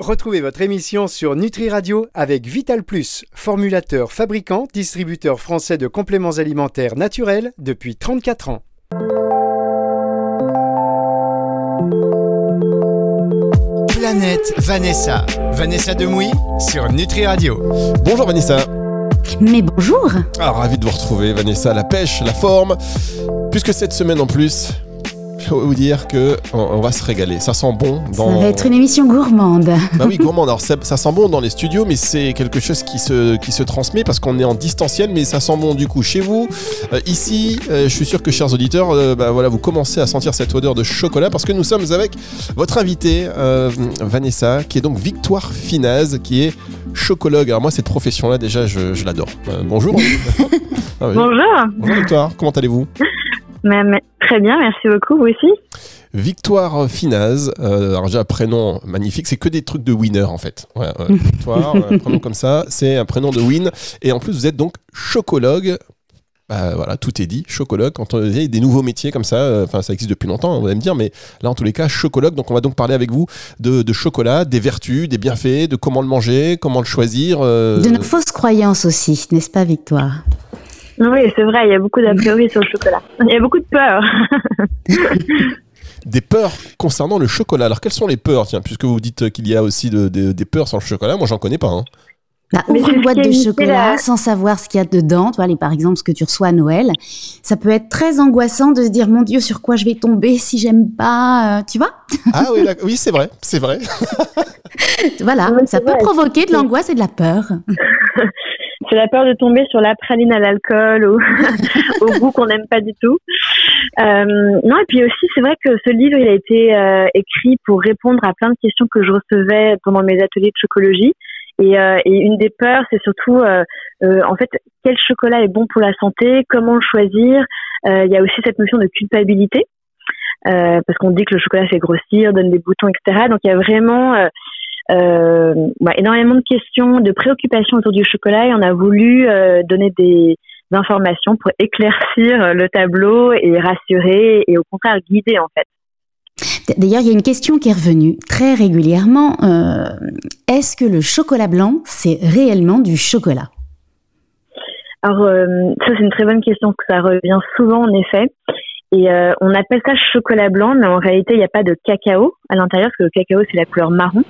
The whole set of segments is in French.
Retrouvez votre émission sur Nutri Radio avec Vital Plus, formulateur, fabricant, distributeur français de compléments alimentaires naturels depuis 34 ans. Planète Vanessa. Vanessa Demouy sur Nutri Radio. Bonjour Vanessa. Mais bonjour. Ah, ravi de vous retrouver Vanessa, la pêche, la forme. Puisque cette semaine en plus, vous dire que on, va se régaler. Ça sent bon. Dans... Ça va être une émission gourmande. Bah oui, gourmande. Alors ça, sent bon dans les studios, mais c'est quelque chose qui se, qui se transmet parce qu'on est en distanciel, mais ça sent bon du coup chez vous. Euh, ici, euh, je suis sûr que chers auditeurs, euh, bah, voilà, vous commencez à sentir cette odeur de chocolat parce que nous sommes avec votre invitée Vanessa, qui est donc Victoire Finaz, qui est chocologue. Alors moi, cette profession-là, déjà, je, l'adore. bonjour. Ah bonjour. Bonjour Victoire, comment allez-vous? Très bien, merci beaucoup, vous aussi. Victoire Finaz, euh, alors un prénom magnifique, c'est que des trucs de winner en fait. Victoire, un prénom comme ça, c'est un prénom de win. Et en plus, vous êtes donc chocologue. Bah, voilà, tout est dit, chocologue. Quand on a des nouveaux métiers comme ça, euh, enfin ça existe depuis longtemps, vous allez me dire, mais là en tous les cas, chocologue. Donc on va donc parler avec vous de, chocolat, des vertus, des bienfaits, de comment le manger, comment le choisir. Euh. De nos fausses croyances aussi, n'est-ce pas, Victoire? Oui, c'est vrai, il y a beaucoup d'a priori sur le chocolat. Il y a beaucoup de peurs. des peurs concernant le chocolat. Alors, quelles sont les peurs, tiens, puisque vous dites qu'il y a aussi des peurs sur le chocolat Moi, j'en connais pas. Hein. Bah, ouvre une boîte de chocolat sans savoir ce qu'il y a dedans. Tu vois, par exemple, ce que tu reçois à Noël. Ça peut être très angoissant de se dire, mon Dieu, sur quoi je vais tomber si j'aime pas. Euh, tu vois? Ah oui, oui c'est vrai, c'est vrai. voilà, ça peut provoquer de l'angoisse et de la peur. c'est la peur de tomber sur la praline à l'alcool ou au goût qu'on n'aime pas du tout. Euh, non, et puis aussi, c'est vrai que ce livre, il a été euh, écrit pour répondre à plein de questions que je recevais pendant mes ateliers de chocologie. Et, euh, une des peurs, c'est surtout, en fait, quel chocolat est bon pour la santé, comment le choisir. Il y a aussi cette notion de culpabilité. parce qu'on dit que le chocolat fait grossir, donne des boutons, etc. Donc il y a vraiment bah, énormément de questions, de préoccupations autour du chocolat et on a voulu euh, donner des informations pour éclaircir le tableau et rassurer et au contraire guider en fait. D'ailleurs, il y a une question qui est revenue très régulièrement. Euh, Est-ce que le chocolat blanc, c'est réellement du chocolat? Alors, euh, ça c'est une très bonne question, que ça revient souvent en effet. Et euh, on appelle ça chocolat blanc, mais en réalité, il n'y a pas de cacao à l'intérieur, parce que le cacao, c'est la couleur marron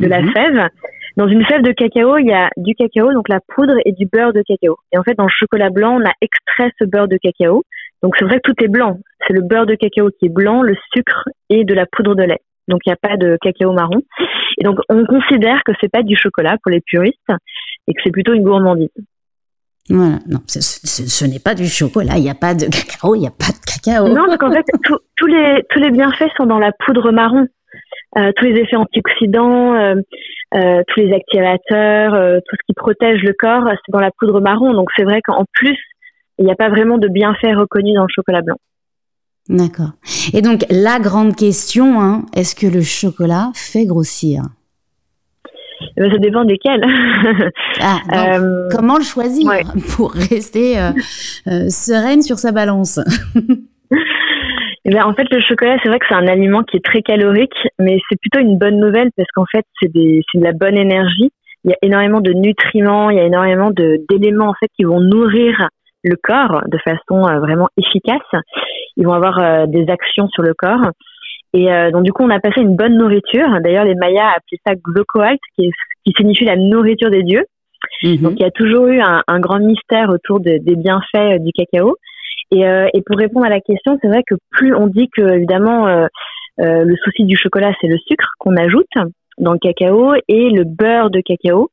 de la mhm. fève. Dans une fève de cacao, il y a du cacao, donc la poudre et du beurre de cacao. Et en fait, dans le chocolat blanc, on a extrait ce beurre de cacao. Donc c'est vrai que tout est blanc. C'est le beurre de cacao qui est blanc, le sucre et de la poudre de lait. Donc il n'y a pas de cacao marron. Et donc on considère que c'est pas du chocolat pour les puristes et que c'est plutôt une gourmandise. Voilà, non, ce, n'est pas du chocolat, il n'y a pas de cacao, il n'y a pas de cacao. Non, parce qu'en fait, tous les, tous les bienfaits sont dans la poudre marron. Euh, tous les effets antioxydants, euh, euh, tous les activateurs, tout ce qui protège le corps, c'est dans la poudre marron. Donc c'est vrai qu'en plus, il n'y a pas vraiment de bienfaits reconnus dans le chocolat blanc. D'accord. Et donc la grande question, hein, est-ce que le chocolat fait grossir? Ben, ça dépend desquels. Ah, euh, comment le choisir pour rester euh, euh, sereine sur sa balance? Eh ben, En fait, le chocolat, c'est vrai que c'est un aliment qui est très calorique, mais c'est plutôt une bonne nouvelle parce qu'en fait, c'est de la bonne énergie. Il y a énormément de nutriments, il y a énormément d'éléments en fait qui vont nourrir le corps de façon vraiment efficace. Ils vont avoir des actions sur le corps. Et euh, donc du coup, on a passé une bonne nourriture. D'ailleurs, les Mayas appelaient ça Glocoalt, qui, qui signifie la nourriture des dieux. Mhm. Donc il y a toujours eu un, un grand mystère autour des bienfaits euh, du cacao. Et, euh, et, pour répondre à la question, c'est vrai que plus on dit que évidemment euh, le souci du chocolat, c'est le sucre qu'on ajoute dans le cacao et le beurre de cacao.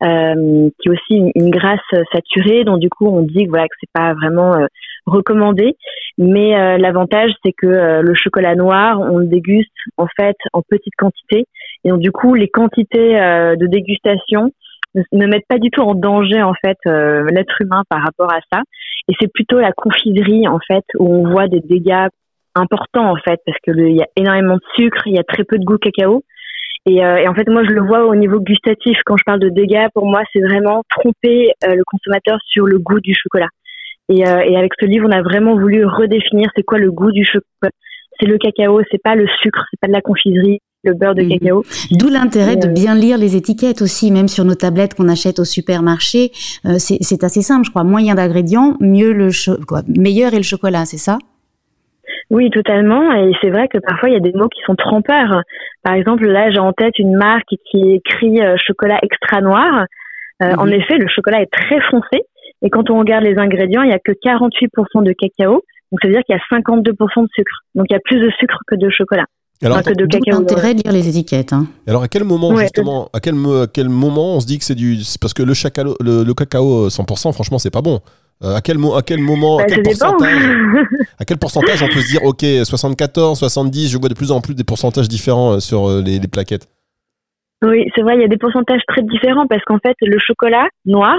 Euh, qui est aussi une, une, graisse saturée, donc du coup on dit que voilà que c'est pas vraiment euh, recommandé, mais euh, l'avantage c'est que le chocolat noir on le déguste en fait en petite quantité, et donc du coup les quantités de dégustation ne mettent pas du tout en danger en fait l'être humain par rapport à ça, et c'est plutôt la confiserie en fait où on voit des dégâts importants en fait parce que il y a énormément de sucre, il y a très peu de goût cacao. Et, euh, et, en fait, moi, je le vois au niveau gustatif. Quand je parle de dégâts, pour moi, c'est vraiment tromper euh, le consommateur sur le goût du chocolat. Et, euh, et, avec ce livre, on a vraiment voulu redéfinir c'est quoi le goût du chocolat. C'est le cacao, c'est pas le sucre, c'est pas de la confiserie, le beurre de Mhm. cacao. D'où l'intérêt de Euh, bien lire les étiquettes aussi, même sur nos tablettes qu'on achète au supermarché. Euh, c'est assez simple, je crois. A d'ingrédients, mieux le quoi, meilleur est le chocolat, c'est ça? Oui, totalement. Et c'est vrai que parfois, il y a des mots qui sont trompeurs. Par exemple, là, j'ai en tête une marque qui écrit chocolat extra noir. Euh, Mhm. En effet, le chocolat est très foncé. Et quand on regarde les ingrédients, il n'y a que 48% de cacao. Donc, ça veut dire qu'il y a 52% de sucre. Donc, il y a plus de sucre que de chocolat. Alors, Enfin, que de cacao. l'intérêt de lire les étiquettes. Hein? alors à quel moment Ouais, justement, à quel, à quel moment on se dit que c'est du, parce que le, chacalo- le, le cacao euh, 100%, franchement, c'est pas bon. Euh, à quel à quel moment, à Bah, quel ça dépend. pourcentage, à quel pourcentage on peut se dire, ok, 74, 70, je vois de plus en plus des pourcentages différents euh, sur euh, les, les plaquettes? Oui, c'est vrai, il y a des pourcentages très différents parce qu'en fait, le chocolat noir,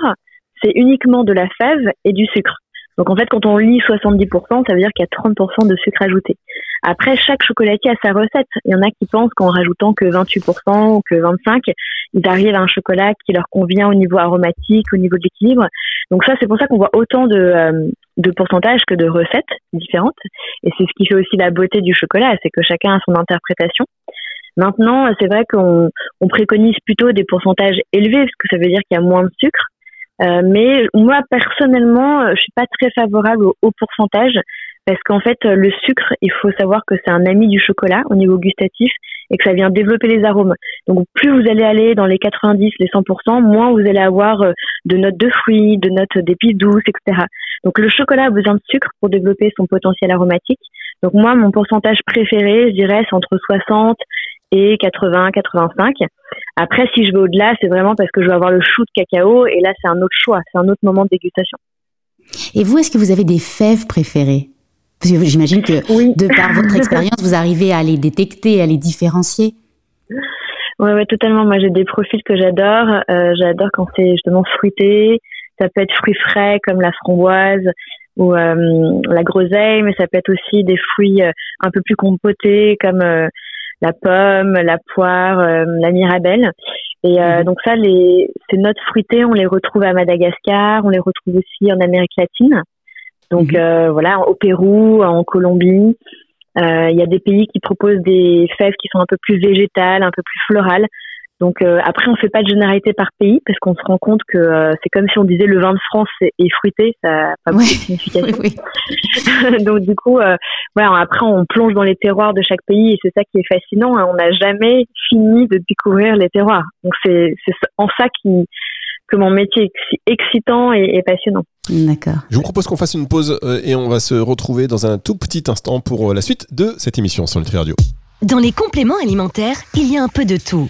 c'est uniquement de la fève et du sucre. Donc en fait, quand on lit 70%, ça veut dire qu'il y a 30% de sucre ajouté. Après, chaque chocolatier a sa recette. Il y en a qui pensent qu'en rajoutant que 28% ou que 25%, ils arrivent à un chocolat qui leur convient au niveau aromatique, au niveau de l'équilibre. Donc ça, c'est pour ça qu'on voit autant de, euh, de pourcentages que de recettes différentes. Et c'est ce qui fait aussi la beauté du chocolat, c'est que chacun a son interprétation. Maintenant, c'est vrai qu'on on préconise plutôt des pourcentages élevés parce que ça veut dire qu'il y a moins de sucre. Euh, mais moi personnellement, euh, je suis pas très favorable au pourcentage parce qu'en fait, euh, le sucre, il faut savoir que c'est un ami du chocolat au niveau gustatif et que ça vient développer les arômes. Donc plus vous allez aller dans les 90, les 100%, moins vous allez avoir de notes de fruits, de notes d'épices douces, etc. Donc le chocolat a besoin de sucre pour développer son potentiel aromatique. Donc moi, mon pourcentage préféré, je dirais, c'est entre 60 et 80, 85. Après, si je vais au-delà, c'est vraiment parce que je veux avoir le chou de cacao et là, c'est un autre choix, c'est un autre moment de dégustation. Et vous, est-ce que vous avez des fèves préférées? Parce que j'imagine que Oui. de par votre expérience, vous arrivez à les détecter, à les différencier. Ouais, ouais, totalement. Moi, j'ai des profils que j'adore. Euh, j'adore quand c'est justement fruité. Ça peut être fruits frais comme la framboise ou euh, la groseille, mais ça peut être aussi des fruits euh, un peu plus compotés comme la pomme, la poire, euh, la mirabelle. Et euh, Mhm. donc ça, les, ces notes fruitées, on les retrouve à Madagascar, on les retrouve aussi en Amérique latine. Donc Mhm. euh, voilà, au Pérou, en Colombie. Euh, Il y a des pays qui proposent des fèves qui sont un peu plus végétales, un peu plus florales. Donc euh, après, on fait pas de généralité par pays parce qu'on se rend compte que euh, c'est comme si on disait le vin de France est, est fruité, ça n'a pas beaucoup Ouais. de signification. Oui, oui. Donc du coup, euh, voilà, après on plonge dans les terroirs de chaque pays et c'est ça qui est fascinant. hein. On n'a jamais fini de découvrir les terroirs. Donc c'est en ça qui que mon métier est exci- excitant et, et passionnant. D'accord. Je vous propose qu'on fasse une pause euh, et on va se retrouver dans un tout petit instant pour euh, la suite de cette émission sur Nutri Radio. Dans les compléments alimentaires, il y a un peu de tout.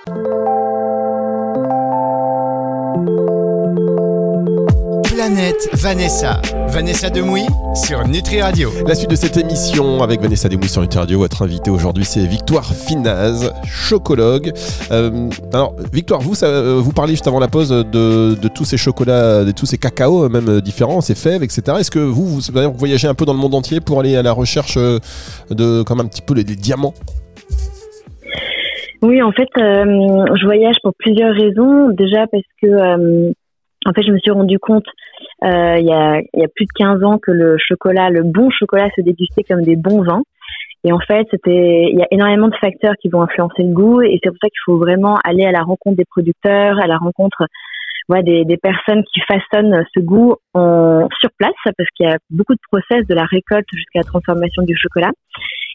Planète Vanessa. Vanessa Demouy sur Nutri Radio. La suite de cette émission avec Vanessa Desmouilles sur Nutri Radio. Votre invité aujourd'hui, c'est Victoire Finaz, chocologue. Euh, alors, Victoire, vous, ça, euh, vous parliez juste avant la pause de, de tous ces chocolats, de tous ces cacao, même euh, différents, ces fèves, etc. Est-ce que vous, vous, voyagez un peu dans le monde entier pour aller à la recherche de, comme un petit peu les, les diamants? Oui, en fait, euh, je voyage pour plusieurs raisons. Déjà parce que, euh, en fait, je me suis rendu compte euh, il y, a, y a plus de 15 ans que le chocolat, le bon chocolat, se dégustait comme des bons vins. Et en fait, c'était, il y a énormément de facteurs qui vont influencer le goût, et c'est pour ça qu'il faut vraiment aller à la rencontre des producteurs, à la rencontre ouais, des, des personnes qui façonnent ce goût en, sur place, parce qu'il y a beaucoup de process de la récolte jusqu'à la transformation du chocolat.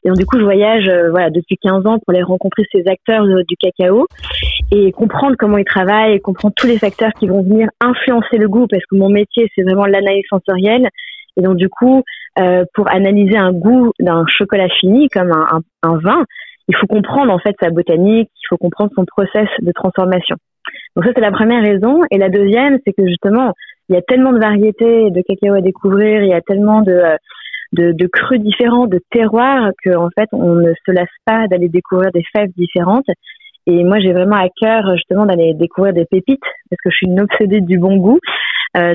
Et donc, du coup, je voyage euh, voilà, depuis 15 ans pour aller rencontrer ces acteurs euh, du cacao et comprendre comment ils travaillent comprendre tous les facteurs qui vont venir influencer le goût parce que mon métier, c'est vraiment l'analyse sensorielle. Et donc, du coup, euh, pour analyser un goût d'un chocolat fini comme un, un, un vin, il faut comprendre en fait sa botanique, il faut comprendre son process de transformation. Donc ça, c'est la première raison. Et la deuxième, c'est que justement, il y a tellement de variétés de cacao à découvrir, il y a tellement de, euh, de, de crus différents, de terroirs, que en fait, on ne se lasse pas d'aller découvrir des fèves différentes. Et moi, j'ai vraiment à cœur justement d'aller découvrir des pépites parce que je suis une obsédée du bon goût,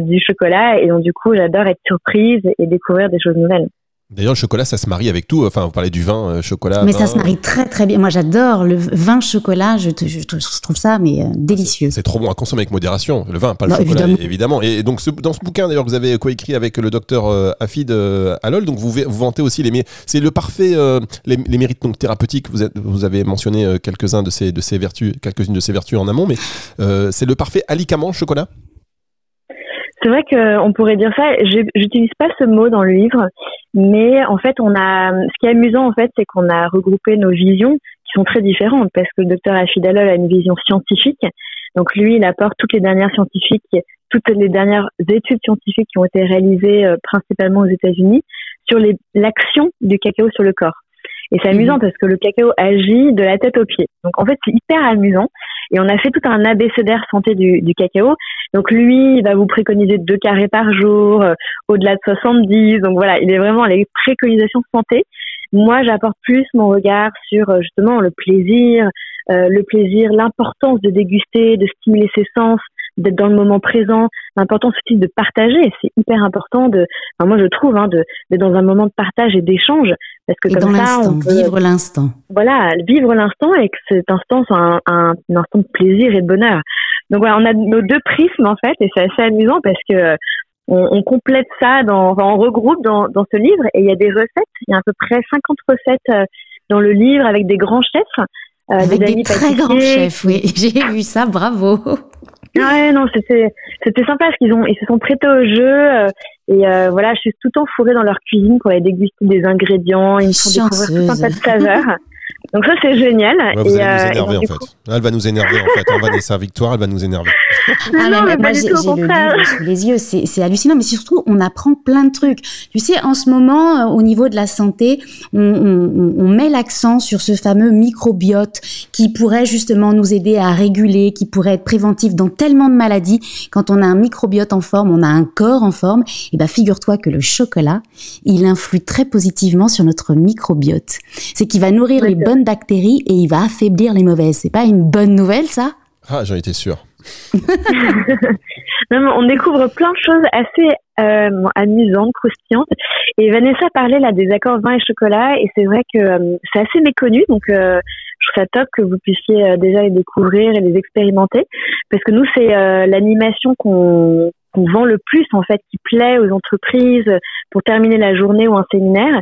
du chocolat. Et donc, du coup, j'adore être surprise et découvrir des choses nouvelles. D'ailleurs, le chocolat, ça se marie avec tout. Enfin, vous parlez du vin, euh, chocolat. Mais ça se marie très très bien. Moi, j'adore le vin chocolat. Je, je, trouve ça mais euh, délicieux. C'est trop bon à consommer avec modération. Le vin, pas le chocolat, évidemment. Et donc, dans ce bouquin, d'ailleurs, vous avez coécrit avec le docteur euh, Afid Alol. Donc, vous, vous vantez aussi les c'est le parfait les, mérites donc thérapeutiques. Vous, vous avez mentionné quelques-uns de ces de ces vertus, quelques-unes de ces vertus en amont, mais c'est le parfait alicament chocolat? C'est vrai qu'on pourrait dire ça. J'utilise pas ce mot dans le livre, mais en fait, on a. Ce qui est amusant, en fait, c'est qu'on a regroupé nos visions qui sont très différentes, parce que le docteur Afidalol a une vision scientifique. Donc lui, il apporte toutes les dernières scientifiques, toutes les dernières études scientifiques qui ont été réalisées euh, principalement aux États-Unis sur l'action du cacao sur le corps. Et c'est amusant mhm. parce que le cacao agit de la tête aux pieds. Donc en fait, c'est hyper amusant. Et on a fait tout un abécédaire santé du, du cacao. Donc lui, il va vous préconiser deux carrés par jour, euh, au-delà de 70. Donc voilà, il est vraiment les préconisations santé. Moi, j'apporte plus mon regard sur euh, justement le plaisir, euh, le plaisir, l'importance de déguster, de stimuler ses sens, d'être dans le moment présent, l'importance aussi de partager. C'est hyper important de, enfin, moi je trouve, hein, d'être dans un moment de partage et d'échange, parce que comme ça, on peut, vivre l'instant. Voilà, vivre l'instant et que cet instant soit un, un, instant de plaisir et de bonheur. Donc voilà, on a nos deux prismes en fait, et c'est assez amusant parce que on, on complète ça, dans, enfin, on regroupe dans, dans ce livre, et il y a des recettes. Il y a à peu près 50 recettes euh, dans le livre avec des grands chefs. Euh, avec des, très grands chefs, oui. J'ai vu ça, bravo. Ouais, non, c'était c'était sympa parce qu'ils ont ils se sont prêtés au jeu euh, et euh, voilà, je suis tout le temps fourrée dans leur cuisine pour aller déguster des ingrédients, ils me font découvrir tout un tas de saveurs. Donc ça c'est génial. vous allez nous euh, énerver en fait. Elle va nous énerver en fait. On va sa victoire, elle va nous énerver. ah, non, mais moi j'ai le livre sous les yeux, c'est hallucinant, mais surtout on apprend plein de trucs. Tu sais, en ce moment, euh, au niveau de la santé, on, on, on met l'accent sur ce fameux microbiote qui pourrait justement nous aider à réguler, qui pourrait être préventif dans tellement de maladies. Quand on a un microbiote en forme, on a un corps en forme. Et ben figure-toi que le chocolat, il influe très positivement sur notre microbiote. C'est qu'il va nourrir les bonnes bactéries et il va affaiblir les mauvaises. C'est pas une bonne nouvelle, ça? Ah, j'en étais sûr. on découvre plein de choses assez euh, amusantes, croustillantes. Et Vanessa parlait là des accords vin et chocolat, et c'est vrai que euh, c'est assez méconnu, donc euh, je trouve ça top que vous puissiez déjà les découvrir et les expérimenter, parce que nous c'est l'animation qu'on vend le plus en fait, qui plaît aux entreprises pour terminer la journée ou un séminaire.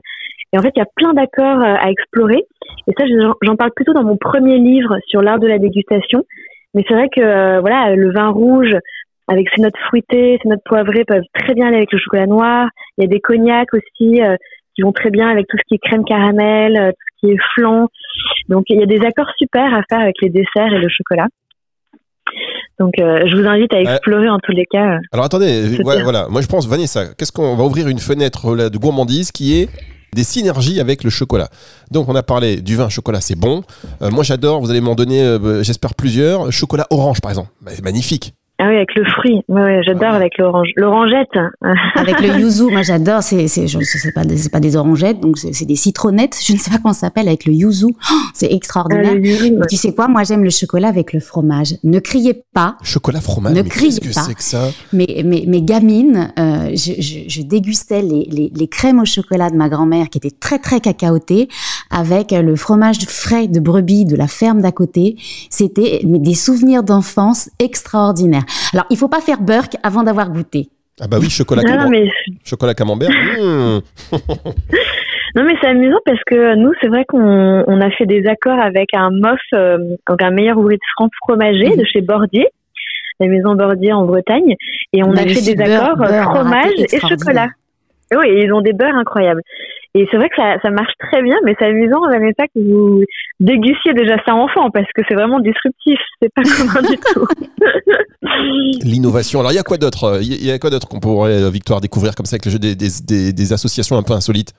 Et en fait, il y a plein d'accords à explorer. Et ça, j'en parle plutôt dans mon premier livre sur l'art de la dégustation. Mais c'est vrai que euh, voilà, le vin rouge avec ses notes fruitées, ses notes poivrées peuvent très bien aller avec le chocolat noir. Il y a des cognacs aussi euh, qui vont très bien avec tout ce qui est crème caramel, euh, tout ce qui est flan. Donc il y a des accords super à faire avec les desserts et le chocolat. Donc, je vous invite à explorer en tous les cas. Alors, attendez, voilà, Moi, je pense, Vanessa, qu'est-ce qu'on va ouvrir une fenêtre de gourmandise qui est des synergies avec le chocolat. Donc on a parlé du vin chocolat, c'est bon. Euh, moi j'adore, vous allez m'en donner, euh, j'espère plusieurs. Chocolat orange par exemple, bah, c'est magnifique. Ah oui, avec le fruit. Ouais, j'adore avec l'orange. L'orangette. avec le yuzu, moi j'adore. C'est, c'est, c'est pas, c'est pas des orangettes, donc c'est, des citronnettes. Je ne sais pas comment ça s'appelle avec le yuzu. Oh, c'est extraordinaire. Ah, tu sais quoi? Moi j'aime le chocolat avec le fromage. Ne criez pas. Chocolat fromage. Ne criez que pas. C'est que ça? Mais, mais, mes gamines, euh, je, je, je, dégustais les, les, les crèmes au chocolat de ma grand-mère qui étaient très très cacaotées avec le fromage frais de brebis de la ferme d'à côté. C'était des souvenirs d'enfance extraordinaires. Alors, il faut pas faire Burke avant d'avoir goûté. Ah bah oui, chocolat, camembert. chocolat camembert. Mmh. non mais c'est amusant parce que nous, c'est vrai qu'on a fait des accords avec un MOF, euh, donc un meilleur ouvrier de France fromager de chez Bordier, la maison Bordier en Bretagne, et on, a fait des accords fromage et chocolat. Oui, ils ont des beurres incroyables. Et c'est vrai que ça, ça marche très bien, mais c'est amusant, Vanessa, que vous dégustiez déjà ça enfant, parce que c'est vraiment disruptif, c'est pas commun du tout. L'innovation. Alors, il y a quoi d'autre Il y a quoi d'autre qu'on pourrait, euh, Victoire, découvrir comme ça avec le jeu des, des, des, associations un peu insolites?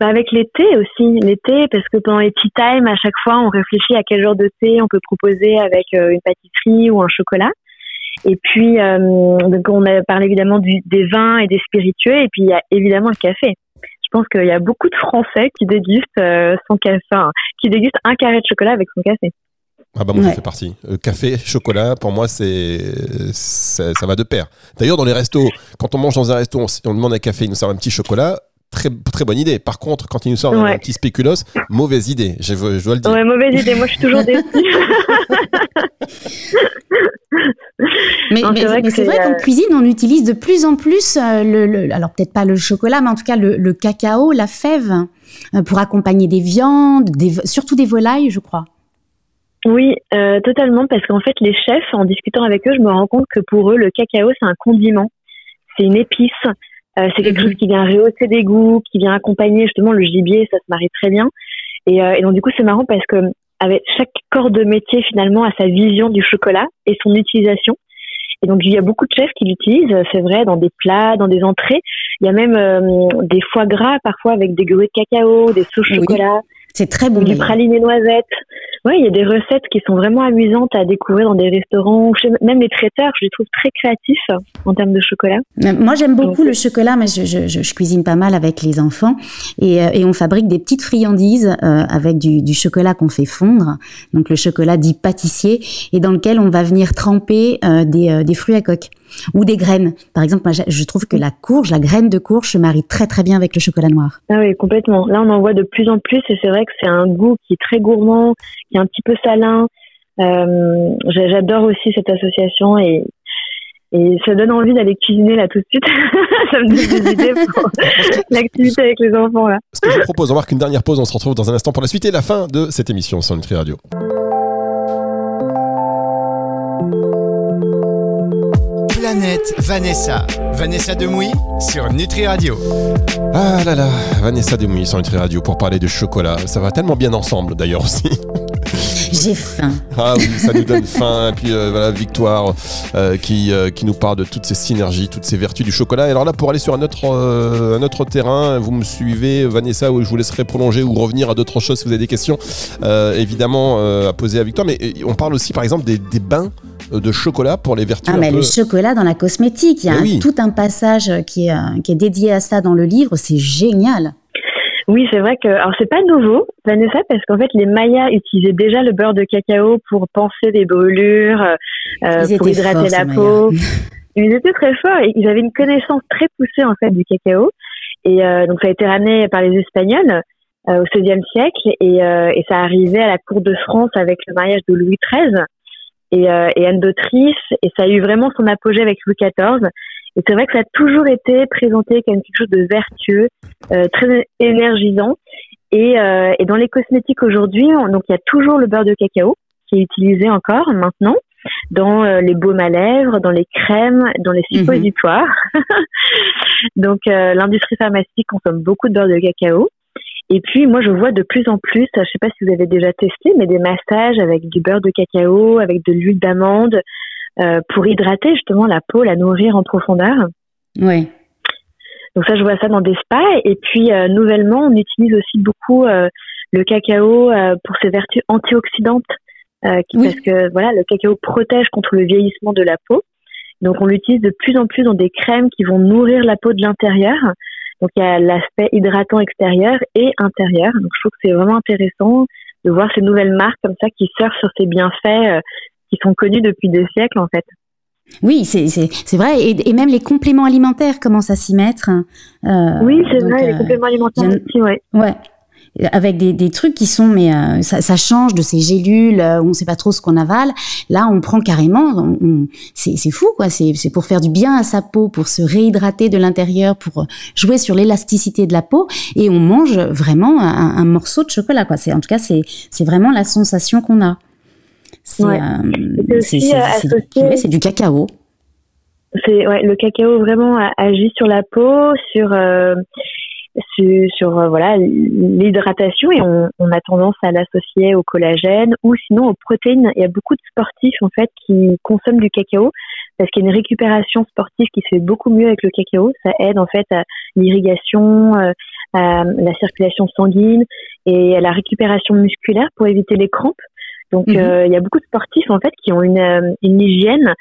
Bah avec les thés aussi, les thés, parce que pendant les tea time, à chaque fois, on réfléchit à quel genre de thé on peut proposer avec euh, une pâtisserie ou un chocolat. Et puis, euh, donc on a parlé évidemment du, des vins et des spiritueux, et puis il y a évidemment le café. Je pense qu'il y a beaucoup de Français qui dégustent euh, son café, qui dégustent un carré de chocolat avec son café. Ah bah moi, ça fait partie. café, chocolat, pour moi, c'est ça, va de pair. D'ailleurs, dans les restos, quand on mange dans un resto, on, demande un café, il nous sert un petit chocolat. Très, très bonne idée. Par contre, quand il nous sort un petit spéculoos, mauvaise idée. Je, dois le dire. Ouais, mauvaise idée. Moi, je suis toujours déçue. mais, c'est vrai, qu'en euh, cuisine, on utilise de plus en plus euh, le, alors peut-être pas le chocolat, mais en tout cas le, cacao, la fève, euh, pour accompagner des viandes, surtout des volailles, je crois. Oui, euh, totalement, parce qu'en fait, les chefs, en discutant avec eux, je me rends compte que pour eux, le cacao, c'est un condiment, c'est une épice, euh, c'est quelque mhm. chose qui vient rehausser des goûts, qui vient accompagner justement le gibier, ça se marie très bien. Et, euh, et donc du coup, c'est marrant parce que avec chaque corps de métier finalement a sa vision du chocolat et son utilisation. Et donc il y a beaucoup de chefs qui l'utilisent, c'est vrai, dans des plats, dans des entrées. Il y a même euh, des foie gras parfois avec des grues de cacao, des sauces chocolat. C'est très bon. Du praliné noisette. Oui, il y a des recettes qui sont vraiment amusantes à découvrir dans des restaurants. Même les traiteurs, je les trouve très créatifs en termes de chocolat. Moi, j'aime beaucoup le chocolat, mais je, je, je, cuisine pas mal avec les enfants. Et, euh, et on fabrique des petites friandises euh, avec du, du chocolat qu'on fait fondre. Donc le chocolat dit pâtissier, et dans lequel on va venir tremper euh, des, des fruits à coque ou des graines. Par exemple, moi, je trouve que la courge, la graine de courge se marie très très bien avec le chocolat noir. Ah oui, complètement. Là, on en voit de plus en plus et c'est vrai que c'est un goût qui est très gourmand, qui est un petit peu salin. Euh, j'adore aussi cette association et, et ça donne envie d'aller cuisiner là tout de suite. ça me donne des idées pour l'activité avec les enfants là. Ce que je vous propose, on marque une dernière pause, on se retrouve dans un instant pour la suite et la fin de cette émission sur Nutri Radio. Planète Vanessa. Vanessa Demouy sur Nutri Radio. Ah là là, Vanessa Demouy sur Nutri Radio pour parler de chocolat. Ça va tellement bien ensemble d'ailleurs aussi. J'ai faim. Ah oui, ça nous donne faim. Et puis euh, voilà, Victoire euh, qui, euh, qui nous parle de toutes ces synergies, toutes ces vertus du chocolat. Et alors là, pour aller sur un autre, un autre terrain, vous me suivez, Vanessa, où je vous laisserai prolonger ou revenir à d'autres choses si vous avez des questions, évidemment, à poser à Victoire. Mais on parle aussi, par exemple, des, des bains de chocolat pour les vertus. Ah, mais le chocolat dans la cosmétique, il y a tout un passage qui est, qui est dédié à ça dans le livre, c'est génial. Oui, c'est vrai que alors c'est pas nouveau, Vanessa, parce qu'en fait les Mayas utilisaient déjà le beurre de cacao pour penser des brûlures, euh, pour hydrater la peau. Ils étaient très forts et ils avaient une connaissance très poussée en fait du cacao. Et euh, donc ça a été ramené par les Espagnols au XVIe siècle et, et ça arrivait à la cour de France avec le mariage de Louis XIII et, euh, et Anne d'Autriche, et ça a eu vraiment son apogée avec Louis XIV. Et c'est vrai que ça a toujours été présenté comme quelque chose de vertueux, euh, très énergisant. Et, euh, et dans les cosmétiques aujourd'hui, donc il y a toujours le beurre de cacao qui est utilisé encore maintenant dans euh, les baumes à lèvres, dans les crèmes, dans les mhm. suppositoires. donc euh, l'industrie pharmaceutique consomme beaucoup de beurre de cacao. Et puis, moi, je vois de plus en plus, je ne sais pas si vous avez déjà testé, mais des massages avec du beurre de cacao, avec de l'huile d'amande, pour hydrater justement la peau, la nourrir en profondeur. Oui. Donc ça, je vois ça dans des spas. Et puis, euh, nouvellement, on utilise aussi beaucoup euh, le cacao pour ses vertus antioxydantes, parce que voilà, le cacao protège contre le vieillissement de la peau. Donc, on l'utilise de plus en plus dans des crèmes qui vont nourrir la peau de l'intérieur. Donc il y a l'aspect hydratant extérieur et intérieur. Donc je trouve que c'est vraiment intéressant de voir ces nouvelles marques comme ça qui surfent sur ces bienfaits euh, qui sont connus depuis des siècles en fait. Oui, c'est vrai. Et, et, même les compléments alimentaires commencent à s'y mettre. Euh, oui, c'est vrai, les euh, compléments alimentaires aussi, ouais. Ouais, avec des, des, trucs qui sont mais euh, ça, ça, change de ces gélules où on sait pas trop ce qu'on avale là on prend carrément c'est fou quoi c'est pour faire du bien à sa peau pour se réhydrater de l'intérieur pour jouer sur l'élasticité de la peau et on mange vraiment un, un morceau de chocolat quoi en tout cas c'est c'est vraiment la sensation qu'on a c'est ouais. euh, c'est du cacao c'est ouais, le cacao vraiment agit sur la peau sur euh, sur, sur euh, voilà l'hydratation et on, on, a tendance à l'associer au collagène ou sinon aux protéines. Il y a beaucoup de sportifs en fait qui consomment du cacao parce qu'il y a une récupération sportive qui se fait beaucoup mieux avec le cacao. Ça aide en fait à l'irrigation, euh, à la circulation sanguine et à la récupération musculaire pour éviter les crampes. Donc mhm. euh, il y a beaucoup de sportifs en fait qui ont une, une hygiène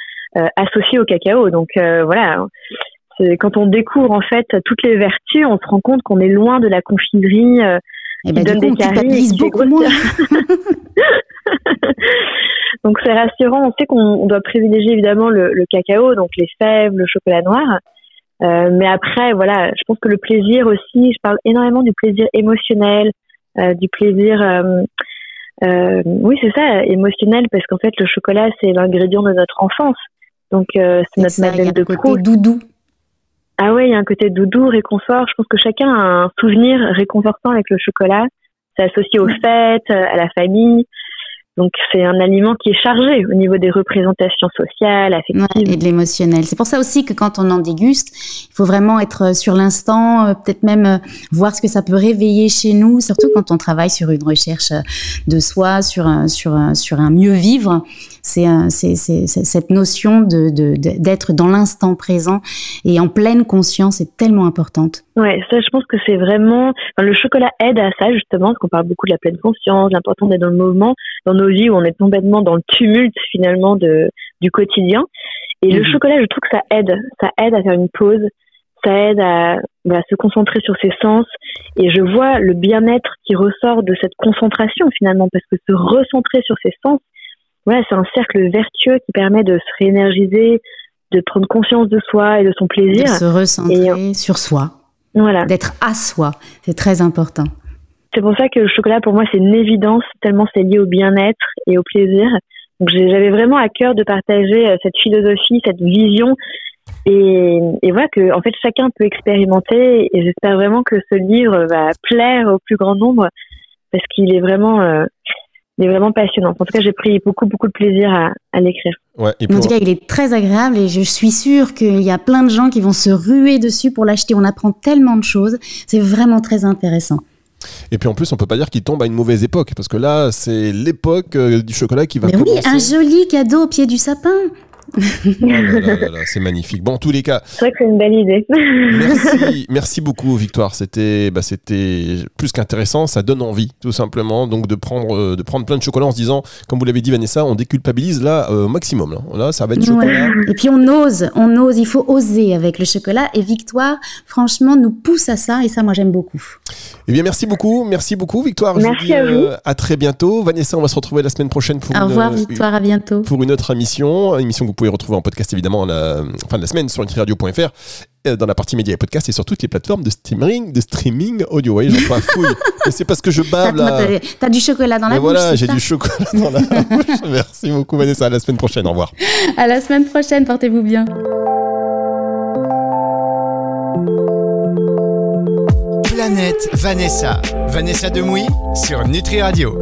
associée au cacao. Donc voilà, quand on découvre en fait toutes les vertus, on se rend compte qu'on est loin de la confiserie euh, eh qui ben, donne des caries. beaucoup moins. donc c'est rassurant. On sait qu'on doit privilégier évidemment le, le, cacao, donc les fèves, le chocolat noir. Euh, mais après, voilà, je pense que le plaisir aussi, je parle énormément du plaisir émotionnel, euh, du plaisir, euh, oui, c'est ça, émotionnel, parce qu'en fait, le chocolat, c'est l'ingrédient de notre enfance. Donc, euh, c'est notre madeleine de côté doudou. Ah ouais, il y a un côté doudou, réconfort. Je pense que chacun a un souvenir réconfortant avec le chocolat. C'est associé aux fêtes, à la famille. Donc c'est un aliment qui est chargé au niveau des représentations sociales, affectives. et de l'émotionnel. C'est pour ça aussi que quand on en déguste, il faut vraiment être euh, sur l'instant, euh, peut-être même euh, voir ce que ça peut réveiller chez nous, surtout quand on travaille sur une recherche de soi, sur un, sur un, sur un mieux vivre. C'est cette notion de d'être dans l'instant présent et en pleine conscience est tellement importante. Ouais, ça je pense que c'est vraiment le chocolat aide à ça justement parce qu'on parle beaucoup de la pleine conscience, l'important d'être dans le mouvement, dans nos vies où on est complètement dans le tumulte finalement de du quotidien. Et le mhm. chocolat, je trouve que ça aide, ça aide à faire une pause, ça aide à, se concentrer sur ses sens. Et je vois le bien-être qui ressort de cette concentration finalement, parce que se recentrer sur ses sens, voilà, c'est un cercle vertueux qui permet de se réénergiser, de prendre conscience de soi et de son plaisir. De se recentrer sur soi. Voilà. D'être à soi. C'est très important. C'est pour ça que le chocolat, pour moi, c'est une évidence, tellement c'est lié au bien-être et au plaisir. Donc j'avais vraiment à cœur de partager euh, cette philosophie, cette vision. Et, et voilà que en fait chacun peut expérimenter et j'espère vraiment que ce livre va plaire au plus grand nombre parce qu'il est vraiment euh, il est vraiment passionnant. En tout cas, j'ai pris beaucoup, beaucoup de plaisir à, à l'écrire. Ouais, En tout cas, il est très agréable et je suis sûre qu'il y a plein de gens qui vont se ruer dessus pour l'acheter. On apprend tellement de choses. C'est vraiment très intéressant. Et puis en plus, on peut pas dire qu'il tombe à une mauvaise époque, parce que là, c'est l'époque euh, du chocolat qui va Mais oui, un joli cadeau au pied du sapin. Oh c'est magnifique. Bon, en tous les cas. C'est vrai que c'est une belle idée. merci, merci beaucoup, Victoire. C'était, bah, c'était plus qu'intéressant. Ça donne envie, tout simplement, donc de prendre, euh, de prendre plein de chocolat en se disant, comme vous l'avez dit, Vanessa, on déculpabilise là euh, au maximum. Là. ça va être chocolat. Et puis on ose, on ose. Il faut oser avec le chocolat. Et Victoire, franchement, nous pousse à ça. Et ça, moi, j'aime beaucoup. Eh bien, merci beaucoup, merci beaucoup, Victoire. Merci à vous. Euh, à très bientôt, Vanessa. On va se retrouver la semaine prochaine pour. Au revoir, Victoire. À bientôt. Pour une autre émission, émission que vous pouvez retrouver en podcast évidemment à la fin de la semaine sur nutriradio.fr euh, dans la partie médias et podcasts et sur toutes les plateformes de streaming, de streaming audio. Oui, j'en fouille. c'est parce que je bave là. T'as du chocolat dans la bouche. Voilà, j'ai du chocolat dans la bouche. Merci beaucoup, Vanessa. À la semaine prochaine. Au revoir. À la semaine prochaine. Portez-vous bien. Planète Vanessa. Vanessa Demouy sur Nutri Radio.